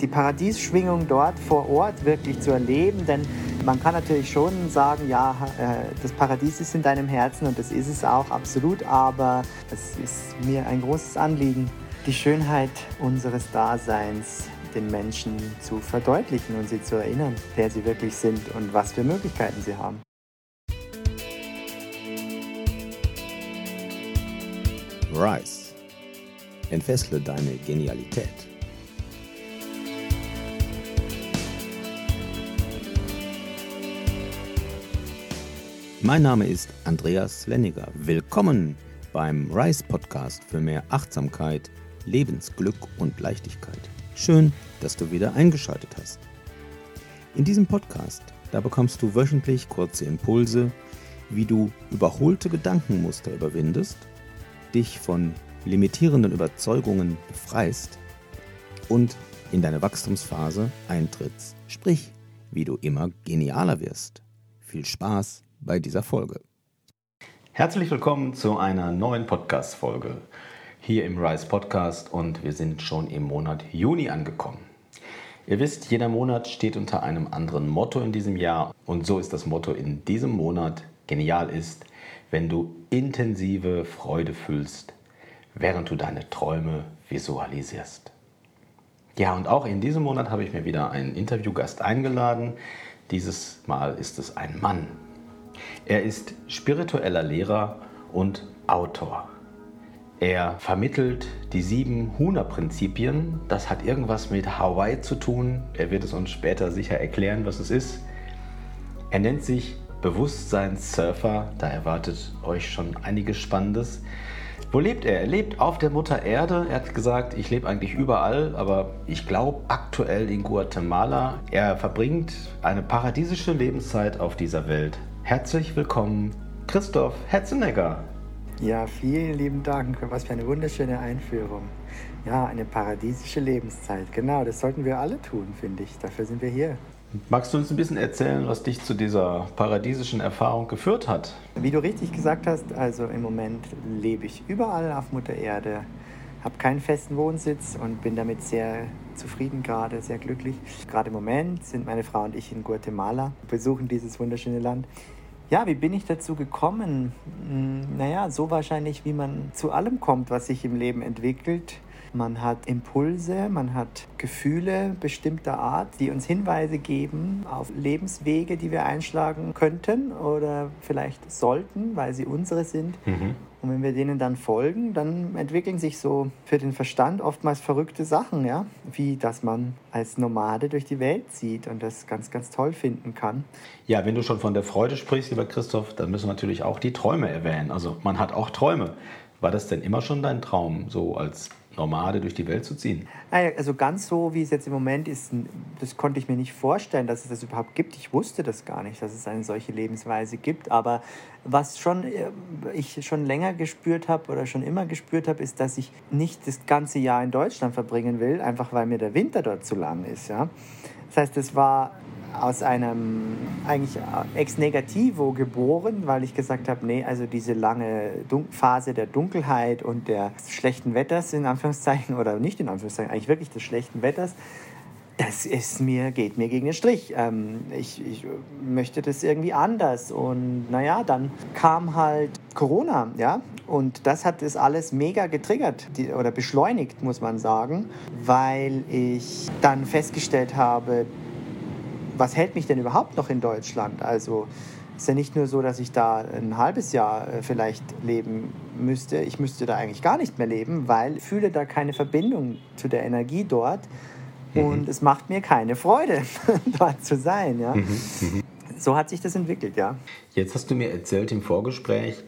die Paradiesschwingung dort vor Ort wirklich zu erleben, denn man kann natürlich schon sagen, ja, äh, das Paradies ist in deinem Herzen und das ist es auch absolut, aber es ist mir ein großes Anliegen, die Schönheit unseres Daseins den Menschen zu verdeutlichen und sie zu erinnern, wer sie wirklich sind und was für Möglichkeiten sie haben. Rise. Entfessle deine Genialität. Mein Name ist Andreas Lenniger. Willkommen beim Rise Podcast für mehr Achtsamkeit, Lebensglück und Leichtigkeit. Schön, dass du wieder eingeschaltet hast. In diesem Podcast, da bekommst du wöchentlich kurze Impulse, wie du überholte Gedankenmuster überwindest, dich von limitierenden Überzeugungen befreist und in deine Wachstumsphase eintrittst. Sprich, wie du immer genialer wirst. Viel Spaß bei dieser Folge. Herzlich willkommen zu einer neuen Podcast-Folge hier im Rise Podcast und wir sind schon im Monat Juni angekommen. Ihr wisst, jeder Monat steht unter einem anderen Motto in diesem Jahr und so ist das Motto in diesem Monat genial ist, wenn du intensive Freude fühlst, während du deine Träume visualisierst. Ja, und auch in diesem Monat habe ich mir wieder einen Interviewgast eingeladen. Dieses Mal ist es ein Mann. Er ist spiritueller Lehrer und Autor. Er vermittelt die sieben Huna-Prinzipien. Das hat irgendwas mit Hawaii zu tun. Er wird es uns später sicher erklären, was es ist. Er nennt sich Bewusstseinssurfer. Da erwartet euch schon einiges Spannendes. Wo lebt er? Er lebt auf der Mutter Erde. Er hat gesagt, ich lebe eigentlich überall, aber ich glaube aktuell in Guatemala. Er verbringt eine paradiesische Lebenszeit auf dieser Welt. Herzlich willkommen, Christoph Hetzenegger. Ja, vielen lieben Dank. Was für eine wunderschöne Einführung. Ja, eine paradiesische Lebenszeit. Genau, das sollten wir alle tun, finde ich. Dafür sind wir hier. Magst du uns ein bisschen erzählen, was dich zu dieser paradiesischen Erfahrung geführt hat? Wie du richtig gesagt hast, also im Moment lebe ich überall auf Mutter Erde, habe keinen festen Wohnsitz und bin damit sehr zufrieden gerade, sehr glücklich. Gerade im Moment sind meine Frau und ich in Guatemala, besuchen dieses wunderschöne Land. Ja, wie bin ich dazu gekommen? Hm, naja, so wahrscheinlich, wie man zu allem kommt, was sich im Leben entwickelt. Man hat Impulse, man hat Gefühle bestimmter Art, die uns Hinweise geben auf Lebenswege, die wir einschlagen könnten oder vielleicht sollten, weil sie unsere sind. Mhm. Und wenn wir denen dann folgen, dann entwickeln sich so für den Verstand oftmals verrückte Sachen, ja, wie dass man als Nomade durch die Welt zieht und das ganz, ganz toll finden kann. Ja, wenn du schon von der Freude sprichst, lieber Christoph, dann müssen wir natürlich auch die Träume erwähnen. Also man hat auch Träume. War das denn immer schon dein Traum, so als Nomade durch die Welt zu ziehen? Also ganz so, wie es jetzt im Moment ist, das konnte ich mir nicht vorstellen, dass es das überhaupt gibt. Ich wusste das gar nicht, dass es eine solche Lebensweise gibt. Aber was schon äh, ich schon länger gespürt habe oder schon immer gespürt habe, ist, dass ich nicht das ganze Jahr in Deutschland verbringen will, einfach weil mir der Winter dort zu lang ist. Ja? Das heißt, es war aus einem eigentlich ex negativo geboren, weil ich gesagt habe, nee, also diese lange Dun Phase der Dunkelheit und der schlechten Wetters in Anführungszeichen oder nicht in Anführungszeichen, eigentlich wirklich des schlechten Wetters, das ist mir, geht mir gegen den Strich. Ähm, ich, ich möchte das irgendwie anders. Und naja, dann kam halt Corona, ja. Und das hat das alles mega getriggert die, oder beschleunigt, muss man sagen, weil ich dann festgestellt habe, was hält mich denn überhaupt noch in Deutschland? Also es ist ja nicht nur so, dass ich da ein halbes Jahr äh, vielleicht leben müsste. Ich müsste da eigentlich gar nicht mehr leben, weil ich fühle da keine Verbindung zu der Energie dort. Mhm. Und es macht mir keine Freude, dort zu sein. Ja? Mhm. Mhm. So hat sich das entwickelt, ja. Jetzt hast du mir erzählt im Vorgespräch,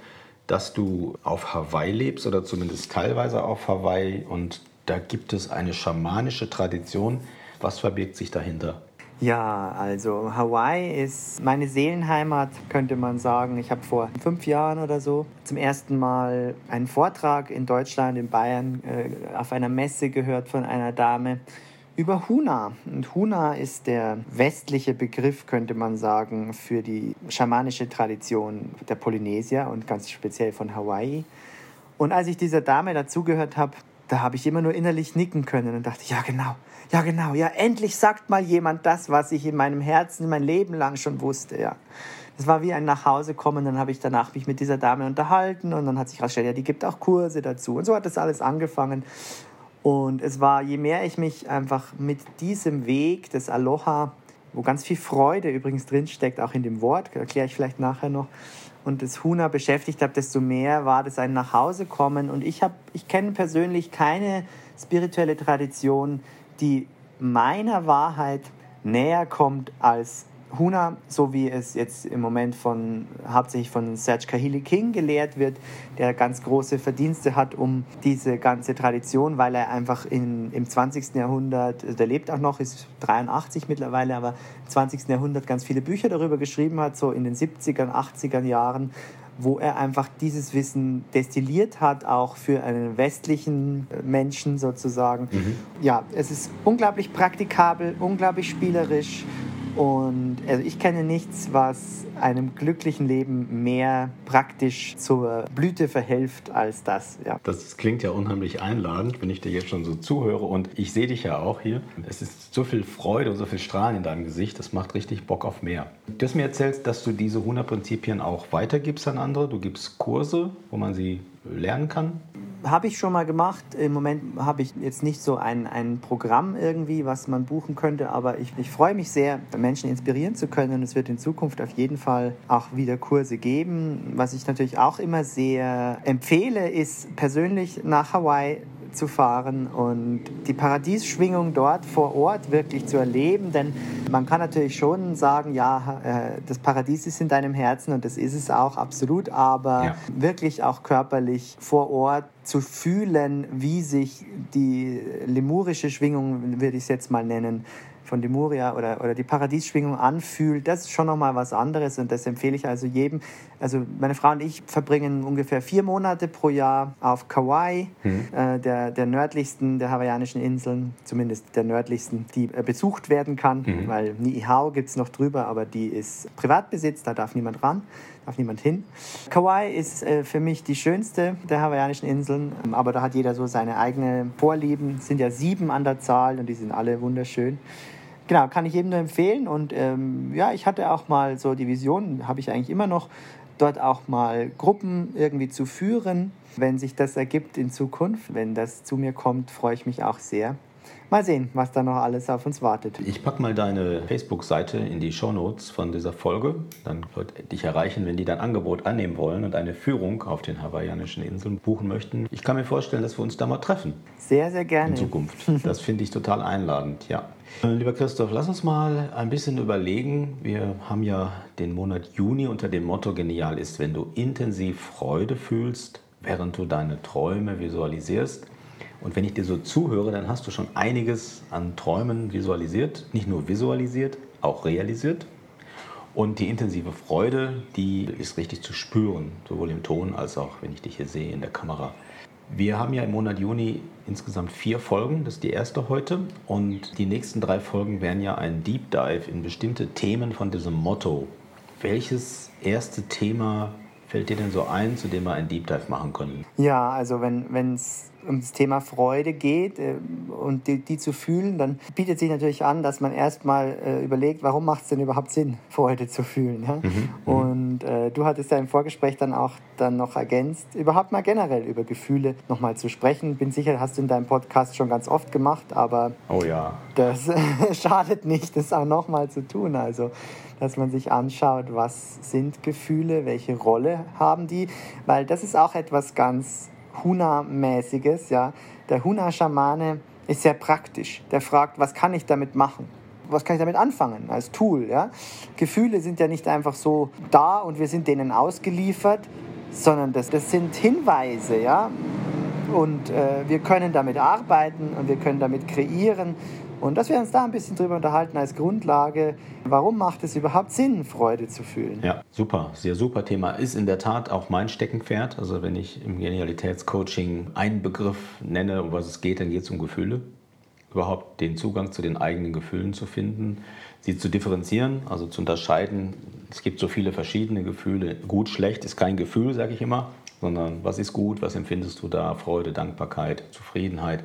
dass du auf Hawaii lebst oder zumindest teilweise auf Hawaii und da gibt es eine schamanische Tradition. Was verbirgt sich dahinter? Ja, also Hawaii ist meine Seelenheimat, könnte man sagen. Ich habe vor fünf Jahren oder so zum ersten Mal einen Vortrag in Deutschland, in Bayern, äh, auf einer Messe gehört von einer Dame über Huna. Und Huna ist der westliche Begriff, könnte man sagen, für die schamanische Tradition der Polynesier und ganz speziell von Hawaii. Und als ich dieser Dame dazugehört habe, da habe ich immer nur innerlich nicken können und dachte, ja genau, ja genau, ja endlich sagt mal jemand das, was ich in meinem Herzen mein Leben lang schon wusste, ja. Das war wie ein Nachhausekommen, dann habe ich danach mich mit dieser Dame unterhalten und dann hat sich herausgestellt, ja, die gibt auch Kurse dazu und so hat das alles angefangen. Und es war, je mehr ich mich einfach mit diesem Weg des Aloha, wo ganz viel Freude übrigens drinsteckt, auch in dem Wort, erkläre ich vielleicht nachher noch, und das Huna beschäftigt habe, desto mehr war das ein Nachhausekommen. Und ich, ich kenne persönlich keine spirituelle Tradition, die meiner Wahrheit näher kommt als Huna, so wie es jetzt im Moment von, hauptsächlich von Serge Kahili King gelehrt wird, der ganz große Verdienste hat um diese ganze Tradition, weil er einfach in, im 20. Jahrhundert, also der lebt auch noch, ist 83 mittlerweile, aber im 20. Jahrhundert ganz viele Bücher darüber geschrieben hat, so in den 70er, 80er Jahren, wo er einfach dieses Wissen destilliert hat, auch für einen westlichen Menschen sozusagen. Mhm. Ja, es ist unglaublich praktikabel, unglaublich spielerisch und also ich kenne nichts, was einem glücklichen Leben mehr praktisch zur Blüte verhilft als das. Ja. Das klingt ja unheimlich einladend, wenn ich dir jetzt schon so zuhöre. Und ich sehe dich ja auch hier. Es ist so viel Freude und so viel Strahlen in deinem Gesicht. Das macht richtig Bock auf mehr. Du hast mir erzählt, dass du diese 100 Prinzipien auch weitergibst an andere. Du gibst Kurse, wo man sie lernen kann habe ich schon mal gemacht. Im Moment habe ich jetzt nicht so ein, ein Programm irgendwie, was man buchen könnte, aber ich, ich freue mich sehr, Menschen inspirieren zu können. Und es wird in Zukunft auf jeden Fall auch wieder Kurse geben. Was ich natürlich auch immer sehr empfehle, ist persönlich nach Hawaii zu fahren und die Paradiesschwingung dort vor Ort wirklich zu erleben. Denn man kann natürlich schon sagen, ja, äh, das Paradies ist in deinem Herzen und das ist es auch absolut, aber ja. wirklich auch körperlich vor Ort zu fühlen, wie sich die lemurische Schwingung, würde ich es jetzt mal nennen, von Lemuria oder, oder die Paradiesschwingung anfühlt, das ist schon nochmal was anderes und das empfehle ich also jedem. Also meine Frau und ich verbringen ungefähr vier Monate pro Jahr auf Kauai, mhm. äh, der, der nördlichsten der hawaiianischen Inseln, zumindest der nördlichsten, die äh, besucht werden kann, mhm. weil Niihau gibt es noch drüber, aber die ist Privatbesitz, da darf niemand ran darf niemand hin. Kauai ist äh, für mich die schönste der hawaiianischen Inseln, aber da hat jeder so seine eigenen Vorlieben. Es sind ja sieben an der Zahl und die sind alle wunderschön. Genau, kann ich jedem nur empfehlen. Und ähm, ja, ich hatte auch mal so die Vision, habe ich eigentlich immer noch, dort auch mal Gruppen irgendwie zu führen. Wenn sich das ergibt in Zukunft, wenn das zu mir kommt, freue ich mich auch sehr. Mal sehen, was da noch alles auf uns wartet. Ich packe mal deine Facebook-Seite in die Shownotes von dieser Folge. Dann wird dich erreichen, wenn die dein Angebot annehmen wollen und eine Führung auf den hawaiianischen Inseln buchen möchten. Ich kann mir vorstellen, dass wir uns da mal treffen. Sehr, sehr gerne. In Zukunft. Das finde ich total einladend, ja. Lieber Christoph, lass uns mal ein bisschen überlegen. Wir haben ja den Monat Juni unter dem Motto Genial ist, wenn du intensiv Freude fühlst, während du deine Träume visualisierst. Und wenn ich dir so zuhöre, dann hast du schon einiges an Träumen visualisiert. Nicht nur visualisiert, auch realisiert. Und die intensive Freude, die ist richtig zu spüren, sowohl im Ton als auch, wenn ich dich hier sehe, in der Kamera. Wir haben ja im Monat Juni insgesamt vier Folgen, das ist die erste heute. Und die nächsten drei Folgen werden ja ein Deep Dive in bestimmte Themen von diesem Motto. Welches erste Thema fällt dir denn so ein, zu dem wir ein Deep Dive machen können? Ja, also wenn es um das Thema Freude geht äh, und die, die, zu fühlen, dann bietet sich natürlich an, dass man erstmal äh, überlegt, warum macht es denn überhaupt Sinn, Freude zu fühlen. Ja? Mhm, mhm, und äh, du hattest ja im Vorgespräch dann auch dann noch ergänzt, überhaupt mal generell über Gefühle nochmal zu sprechen. Bin sicher, hast du in deinem Podcast schon ganz oft gemacht, aber oh ja. das schadet nicht, das auch nochmal zu tun. Also dass man sich anschaut, was sind Gefühle, welche Rolle haben die, weil das ist auch etwas ganz Huna-mäßiges. Ja? Der Huna-Schamane ist sehr praktisch. Der fragt, was kann ich damit machen? Was kann ich damit anfangen als Tool? Ja? Gefühle sind ja nicht einfach so da und wir sind denen ausgeliefert, sondern das, das sind Hinweise. Ja? Und äh, wir können damit arbeiten und wir können damit kreieren und dass wir uns da ein bisschen drüber unterhalten als Grundlage, warum macht es überhaupt Sinn, Freude zu fühlen? Ja, super, sehr super Thema. Ist in der Tat auch mein Steckenpferd. Also wenn ich im Genialitätscoaching einen Begriff nenne, um was es geht, dann geht es um Gefühle. Überhaupt den Zugang zu den eigenen Gefühlen zu finden, sie zu differenzieren, also zu unterscheiden. Es gibt so viele verschiedene Gefühle. Gut, schlecht ist kein Gefühl, sage ich immer. sondern was ist gut, was empfindest du da, Freude, Dankbarkeit, Zufriedenheit.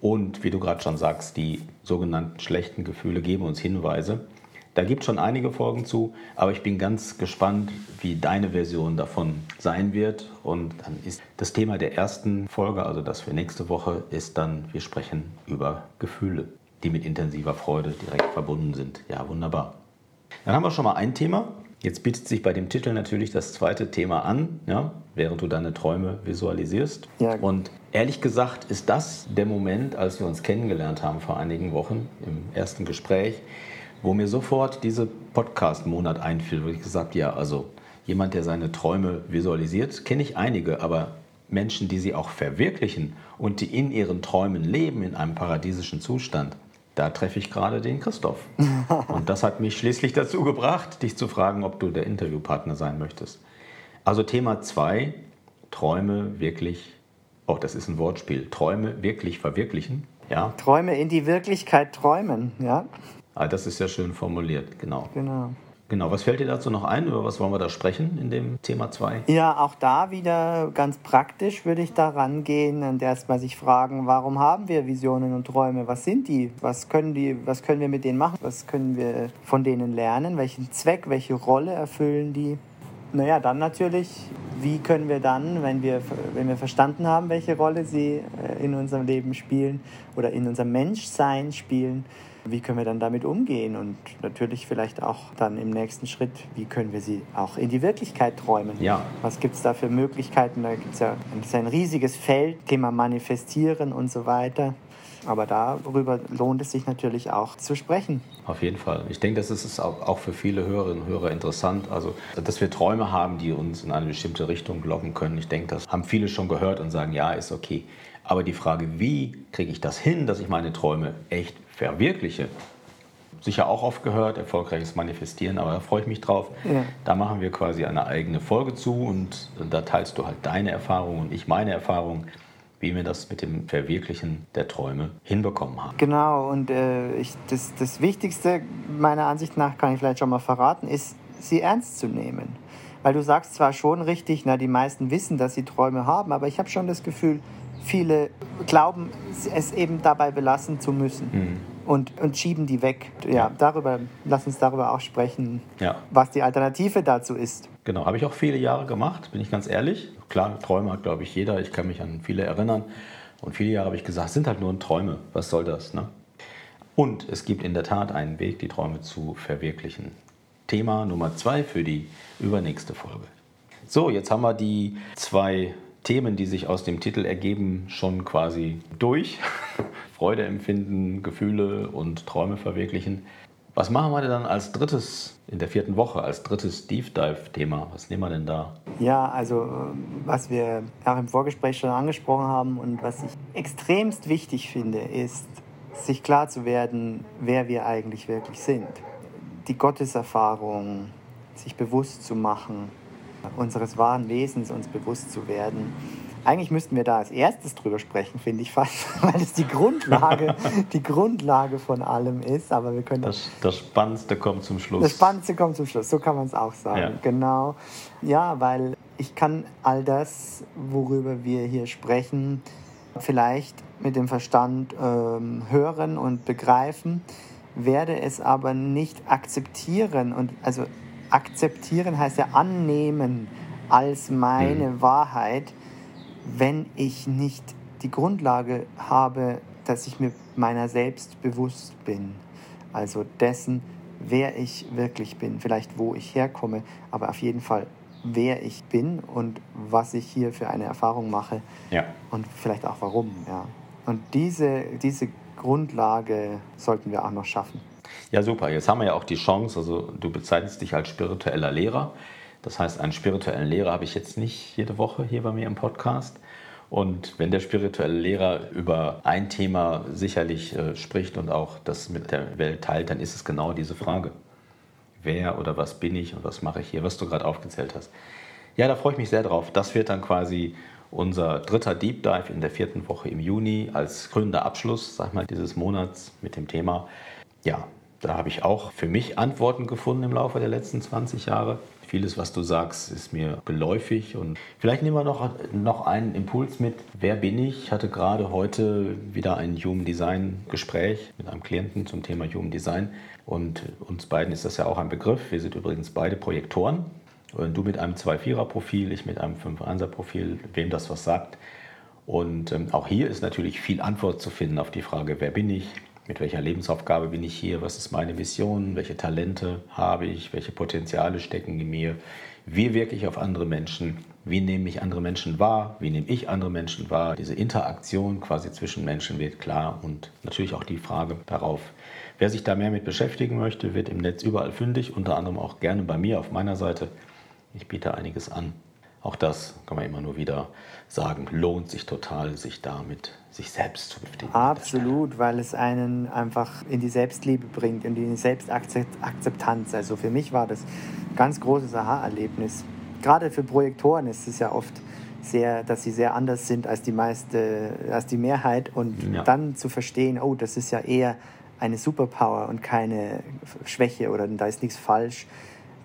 Und wie du gerade schon sagst, die sogenannten schlechten Gefühle geben uns Hinweise. Da gibt es schon einige Folgen zu, aber ich bin ganz gespannt, wie deine Version davon sein wird. Und dann ist das Thema der ersten Folge, also das für nächste Woche, ist dann, wir sprechen über Gefühle, die mit intensiver Freude direkt verbunden sind. Ja, wunderbar. Dann haben wir schon mal ein Thema. Jetzt bietet sich bei dem Titel natürlich das zweite Thema an, ja, während du deine Träume visualisierst. Ja. Und ehrlich gesagt ist das der Moment, als wir uns kennengelernt haben vor einigen Wochen im ersten Gespräch, wo mir sofort dieser Podcast-Monat einfiel, wo ich gesagt ja, also jemand, der seine Träume visualisiert, kenne ich einige, aber Menschen, die sie auch verwirklichen und die in ihren Träumen leben in einem paradiesischen Zustand, da treffe ich gerade den Christoph. Und das hat mich schließlich dazu gebracht, dich zu fragen, ob du der Interviewpartner sein möchtest. Also Thema 2, Träume wirklich, auch oh, das ist ein Wortspiel, Träume wirklich verwirklichen. Ja? Träume in die Wirklichkeit träumen, ja. Ah, das ist ja schön formuliert, genau. Genau. Genau, was fällt dir dazu noch ein? Über was wollen wir da sprechen in dem Thema 2? Ja, auch da wieder ganz praktisch würde ich da rangehen und erstmal sich fragen, warum haben wir Visionen und Träume? Was sind die? Was können, die? was können wir mit denen machen? Was können wir von denen lernen? Welchen Zweck, welche Rolle erfüllen die? Naja, dann natürlich, wie können wir dann, wenn wir, wenn wir verstanden haben, welche Rolle sie äh, in unserem Leben spielen oder in unserem Menschsein spielen, wie können wir dann damit umgehen und natürlich vielleicht auch dann im nächsten Schritt, wie können wir sie auch in die Wirklichkeit träumen? Ja. Was gibt es da für Möglichkeiten? Da gibt es ja ein riesiges Feld, Thema Manifestieren und so weiter. Aber darüber lohnt es sich natürlich auch zu sprechen. Auf jeden Fall. Ich denke, das ist auch für viele Hörerinnen und Hörer interessant. Also, dass wir Träume haben, die uns in eine bestimmte Richtung locken können. Ich denke, das haben viele schon gehört und sagen, ja, ist okay. Aber die Frage, wie kriege ich das hin, dass ich meine Träume echt verwirkliche, sicher auch oft gehört, erfolgreiches Manifestieren, aber da freue ich mich drauf. Ja. Da machen wir quasi eine eigene Folge zu und da teilst du halt deine Erfahrungen und ich meine Erfahrungen, wie wir das mit dem Verwirklichen der Träume hinbekommen haben. Genau, und äh, ich, das, das Wichtigste meiner Ansicht nach, kann ich vielleicht schon mal verraten, ist, sie ernst zu nehmen. Weil du sagst zwar schon richtig, na, die meisten wissen, dass sie Träume haben, aber ich habe schon das Gefühl, viele glauben, es eben dabei belassen zu müssen. Mhm. Und, und schieben die weg. Ja, ja, darüber, lass uns darüber auch sprechen, ja. was die Alternative dazu ist. Genau, habe ich auch viele Jahre gemacht, bin ich ganz ehrlich. Klar, Träume hat, glaube ich, jeder. Ich kann mich an viele erinnern. Und viele Jahre habe ich gesagt, sind halt nur Träume. Was soll das? Ne? Und es gibt in der Tat einen Weg, die Träume zu verwirklichen. Thema Nummer zwei für die übernächste Folge. So, jetzt haben wir die zwei Themen, die sich aus dem Titel ergeben, schon quasi durch. Freude empfinden, Gefühle und Träume verwirklichen. Was machen wir denn dann als drittes in der vierten Woche, als drittes Deep Dive-Thema? Was nehmen wir denn da? Ja, also was wir auch im Vorgespräch schon angesprochen haben und was ich extremst wichtig finde, ist, sich klar zu werden, wer wir eigentlich wirklich sind. Die Gotteserfahrung, sich bewusst zu machen, unseres wahren Wesens uns bewusst zu werden. Eigentlich müssten wir da als erstes drüber sprechen, finde ich fast, weil es die Grundlage, die Grundlage von allem ist. Aber wir können das, das Spannendste kommt zum Schluss. Das Spannendste kommt zum Schluss, so kann man es auch sagen. Ja. Genau. Ja, weil ich kann all das, worüber wir hier sprechen, vielleicht mit dem Verstand ähm, hören und begreifen, werde es aber nicht akzeptieren und also akzeptieren heißt ja annehmen als meine mhm. Wahrheit, wenn ich nicht die Grundlage habe, dass ich mir meiner selbst bewusst bin. Also dessen, wer ich wirklich bin, vielleicht wo ich herkomme, aber auf jeden Fall wer ich bin und was ich hier für eine Erfahrung mache ja. und vielleicht auch warum. Ja. Und diese, diese Grundlage sollten wir auch noch schaffen. Ja, super. Jetzt haben wir ja auch die Chance, also du bezeichnest dich als spiritueller Lehrer. Das heißt, einen spirituellen Lehrer habe ich jetzt nicht jede Woche hier bei mir im Podcast. Und wenn der spirituelle Lehrer über ein Thema sicherlich äh, spricht und auch das mit der Welt teilt, dann ist es genau diese Frage. Wer oder was bin ich und was mache ich hier, was du gerade aufgezählt hast. Ja, da freue ich mich sehr drauf. Das wird dann quasi unser dritter Deep Dive in der vierten Woche im Juni als krönender Abschluss, sag mal, dieses Monats mit dem Thema. Ja, Da habe ich auch für mich Antworten gefunden im Laufe der letzten 20 Jahre. Vieles, was du sagst, ist mir geläufig. Und vielleicht nehmen wir noch, noch einen Impuls mit. Wer bin ich? Ich hatte gerade heute wieder ein Human Design Gespräch mit einem Klienten zum Thema Human Design. Und uns beiden ist das ja auch ein Begriff. Wir sind übrigens beide Projektoren. Und du mit einem 2-4er-Profil, ich mit einem 5-1er-Profil, wem das was sagt. Und ähm, auch hier ist natürlich viel Antwort zu finden auf die Frage, wer bin ich, mit welcher Lebensaufgabe bin ich hier, was ist meine Mission, welche Talente habe ich, welche Potenziale stecken in mir, wie wirke ich auf andere Menschen, wie nehme ich andere Menschen wahr, wie nehme ich andere Menschen wahr. Diese Interaktion quasi zwischen Menschen wird klar und natürlich auch die Frage darauf, wer sich da mehr mit beschäftigen möchte, wird im Netz überall fündig, unter anderem auch gerne bei mir auf meiner Seite. Ich biete einiges an. Auch das kann man immer nur wieder sagen, lohnt sich total, sich damit sich selbst zu beschäftigen. Absolut, weil es einen einfach in die Selbstliebe bringt, in die Selbstakzeptanz. Also für mich war das ein ganz großes Aha-Erlebnis. Gerade für Projektoren ist es ja oft sehr, dass sie sehr anders sind als die meiste, als die Mehrheit und ja. dann zu verstehen, oh, das ist ja eher eine Superpower und keine Schwäche oder da ist nichts falsch.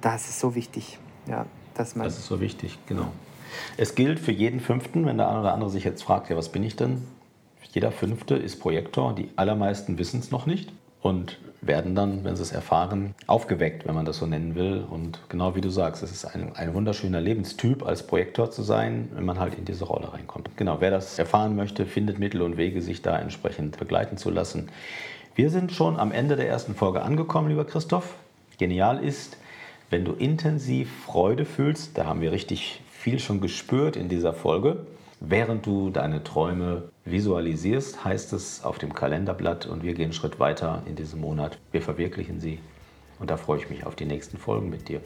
Das ist so wichtig. Ja, das ist so wichtig, genau. Es gilt für jeden Fünften, wenn der eine oder andere sich jetzt fragt, ja, was bin ich denn? Jeder Fünfte ist Projektor, die allermeisten wissen es noch nicht und werden dann, wenn sie es erfahren, aufgeweckt, wenn man das so nennen will. Und genau wie du sagst, es ist ein, ein wunderschöner Lebenstyp, als Projektor zu sein, wenn man halt in diese Rolle reinkommt. Genau, wer das erfahren möchte, findet Mittel und Wege, sich da entsprechend begleiten zu lassen. Wir sind schon am Ende der ersten Folge angekommen, lieber Christoph. Genial ist, wenn du intensiv Freude fühlst, da haben wir richtig viel schon gespürt in dieser Folge, während du deine Träume visualisierst, heißt es auf dem Kalenderblatt und wir gehen einen Schritt weiter in diesem Monat. Wir verwirklichen sie und da freue ich mich auf die nächsten Folgen mit dir.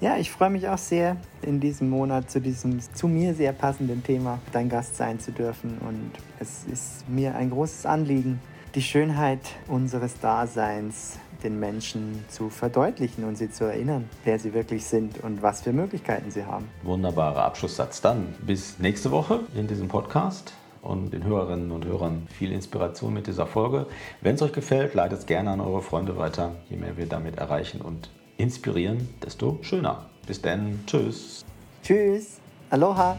Ja, ich freue mich auch sehr, in diesem Monat zu diesem zu mir sehr passenden Thema dein Gast sein zu dürfen. Und es ist mir ein großes Anliegen, die Schönheit unseres Daseins den Menschen zu verdeutlichen und sie zu erinnern, wer sie wirklich sind und was für Möglichkeiten sie haben. Wunderbarer Abschlusssatz. Dann bis nächste Woche in diesem Podcast und den Hörerinnen und Hörern viel Inspiration mit dieser Folge. Wenn es euch gefällt, leitet es gerne an eure Freunde weiter. Je mehr wir damit erreichen und inspirieren, desto schöner. Bis dann. Tschüss. Tschüss. Aloha.